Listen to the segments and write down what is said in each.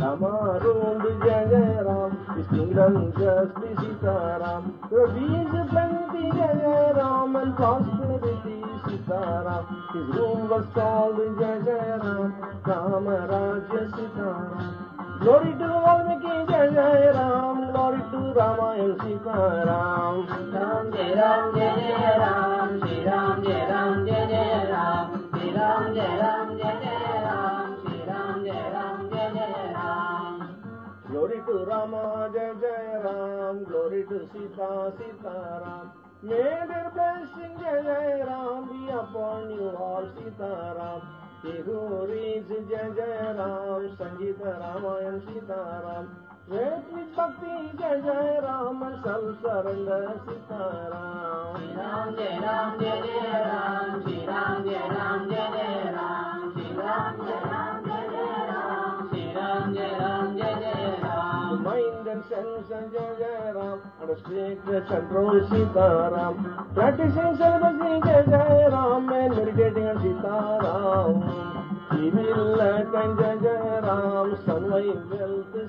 Ramarum Jagaram, Singram Jaspi Sitaram, Ravi's Banti Jagaram, and Prosper. Sitaram तीन वर्षाल जय जय राम राम राज सीताराम लोरी टू वाल जय जय राम लोरी टू रामायण सीताराम। राम जय राम जय जय राम, श्री राम जय राम जय जय राम, श्री राम जय राम जय जय राम, श्री राम जय राम जय जय राम। ग्लोरी टू रामा जय जय राम ग्लोरी टू सीता सीताराम जय जय रामीवाल सीताराम जय जय राम संगीत रामायण सीताराम भक्ती जय जय Ram संसर Sitaram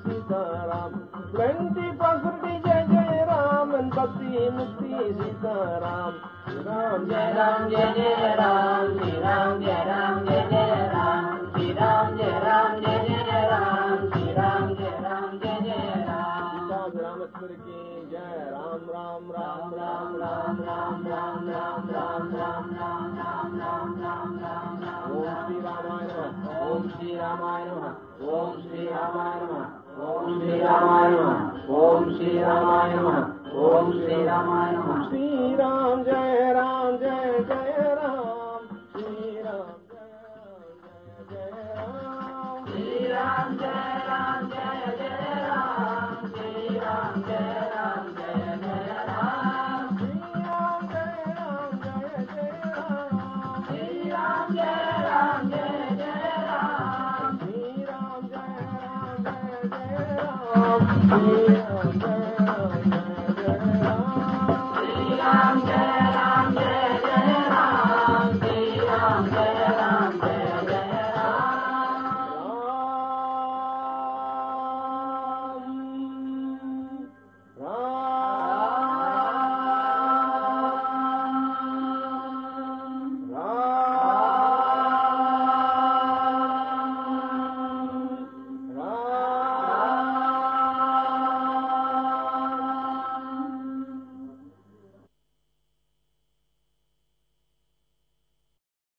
Sita Ram, plenty prosperity Jai Jai Ram, and bhakti mukti Sita Ram. Ram Jai Ram Jai Jai Ram Shri Ram Jai Ram Jai Jai Ram की जय राम राम राम राम राम राम राम राम राम राम राम राम राम राम राम राम ओम श्री रामाय नमः ओम श्री रामाय नमः ओम श्री रामाय नमः ओम श्री रामाय नमः ओम श्री रामाय नमः ओम श्री रामाय नमः श्री राम जय राम जय जय राम श्री राम जय राम जय जय राम श्री राम जय राम जय जय Thank you.